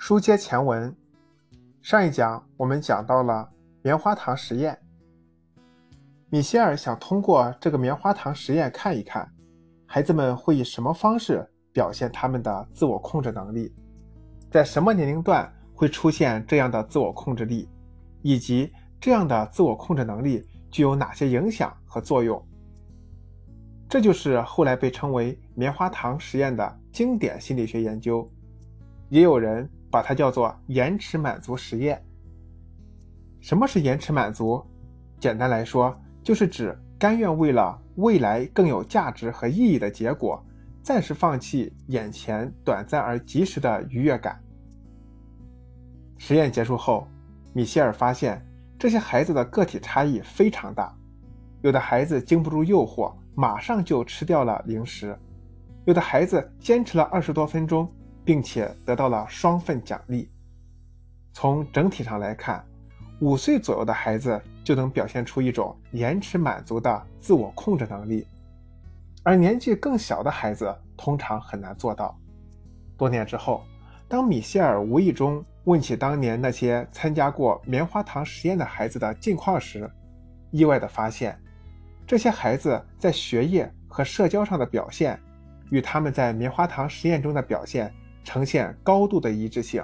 书接前文，上一讲我们讲到了棉花糖实验。米歇尔想通过这个棉花糖实验看一看，孩子们会以什么方式表现他们的自我控制能力，在什么年龄段会出现这样的自我控制力，以及这样的自我控制能力具有哪些影响和作用。这就是后来被称为棉花糖实验的经典心理学研究，也有人。把它叫做延迟满足实验。什么是延迟满足？简单来说，就是指甘愿为了未来更有价值和意义的结果，暂时放弃眼前短暂而及时的愉悦感。实验结束后，米歇尔发现这些孩子的个体差异非常大，有的孩子经不住诱惑，马上就吃掉了零食；有的孩子坚持了二十多分钟。并且得到了双份奖励。从整体上来看，五岁左右的孩子就能表现出一种延迟满足的自我控制能力，而年纪更小的孩子通常很难做到。多年之后，当米歇尔无意中问起当年那些参加过棉花糖实验的孩子的近况时，意外地发现，这些孩子在学业和社交上的表现，与他们在棉花糖实验中的表现。呈现高度的一致性。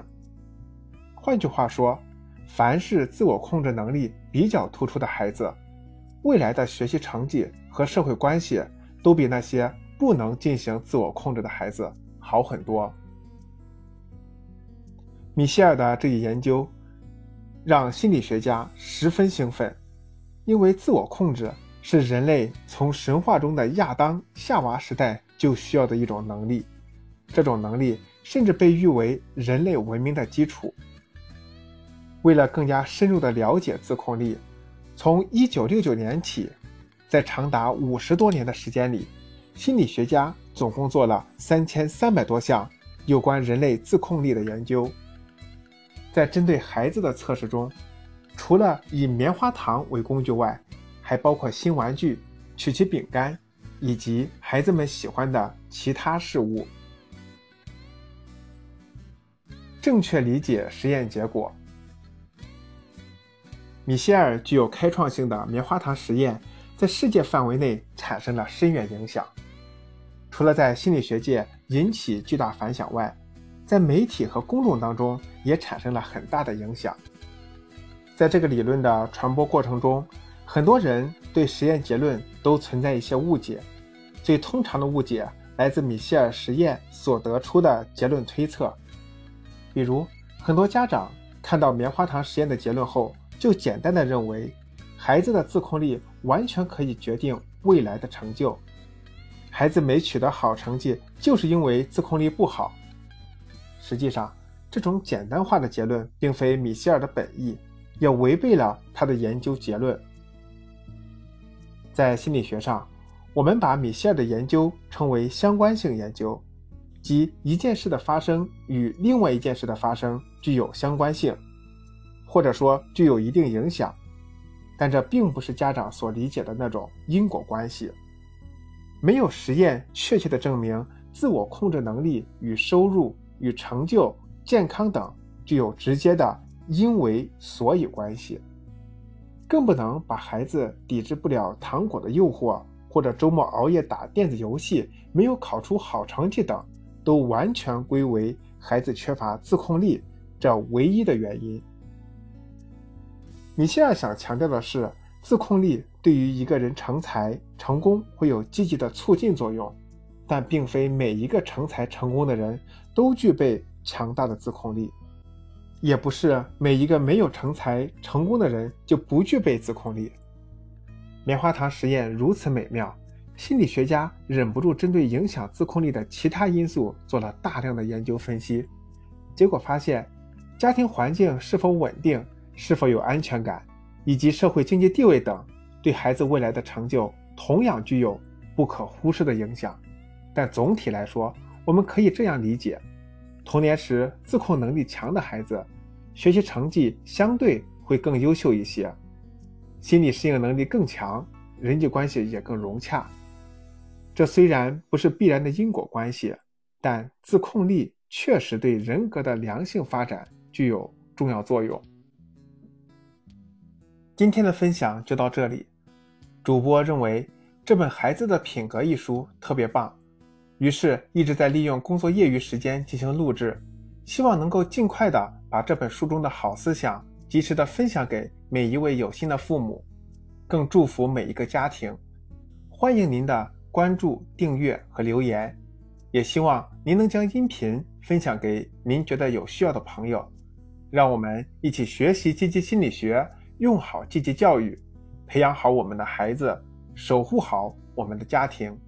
换句话说，凡是自我控制能力比较突出的孩子，未来的学习成绩和社会关系都比那些不能进行自我控制的孩子好很多。米歇尔的这一研究让心理学家十分兴奋，因为自我控制是人类从神话中的亚当、夏娃时代就需要的一种能力，这种能力。甚至被誉为人类文明的基础。为了更加深入地了解自控力，从1969年起，在长达五十多年的时间里，心理学家总共做了3300多项有关人类自控力的研究。在针对孩子的测试中，除了以棉花糖为工具外，还包括新玩具、曲奇饼干以及孩子们喜欢的其他事物。正确理解实验结果。米歇尔具有开创性的棉花糖实验，在世界范围内产生了深远影响。除了在心理学界引起巨大反响外，在媒体和公众当中也产生了很大的影响。在这个理论的传播过程中，很多人对实验结论都存在一些误解。最通常的误解来自米歇尔实验所得出的结论推测。比如，很多家长看到棉花糖实验的结论后，就简单的认为，孩子的自控力完全可以决定未来的成就，孩子没取得好成绩就是因为自控力不好。实际上，这种简单化的结论并非米歇尔的本意，也违背了他的研究结论。在心理学上，我们把米歇尔的研究称为相关性研究。即一件事的发生与另外一件事的发生具有相关性，或者说具有一定影响，但这并不是家长所理解的那种因果关系。没有实验确切的证明自我控制能力与收入、与成就、健康等具有直接的因为所以关系，更不能把孩子抵制不了糖果的诱惑，或者周末熬夜打电子游戏没有考出好成绩等。都完全归为孩子缺乏自控力这唯一的原因。米歇尔想强调的是，自控力对于一个人成才成功会有积极的促进作用，但并非每一个成才成功的人都具备强大的自控力，也不是每一个没有成才成功的人就不具备自控力。棉花糖实验如此美妙。心理学家忍不住针对影响自控力的其他因素做了大量的研究分析，结果发现，家庭环境是否稳定、是否有安全感，以及社会经济地位等，对孩子未来的成就同样具有不可忽视的影响。但总体来说，我们可以这样理解：童年时自控能力强的孩子，学习成绩相对会更优秀一些，心理适应能力更强，人际关系也更融洽。这虽然不是必然的因果关系，但自控力确实对人格的良性发展具有重要作用。今天的分享就到这里。主播认为这本《孩子的品格》一书特别棒，于是一直在利用工作业余时间进行录制，希望能够尽快的把这本书中的好思想及时的分享给每一位有心的父母，更祝福每一个家庭。欢迎您的关注、订阅和留言，也希望您能将音频分享给您觉得有需要的朋友。让我们一起学习积极心理学，用好积极教育。培养好我们的孩子，守护好我们的家庭。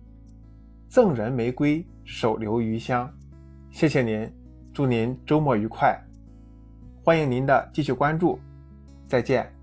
赠人玫瑰，手留余香。谢谢您，祝您周末愉快。欢迎您的继续关注，再见。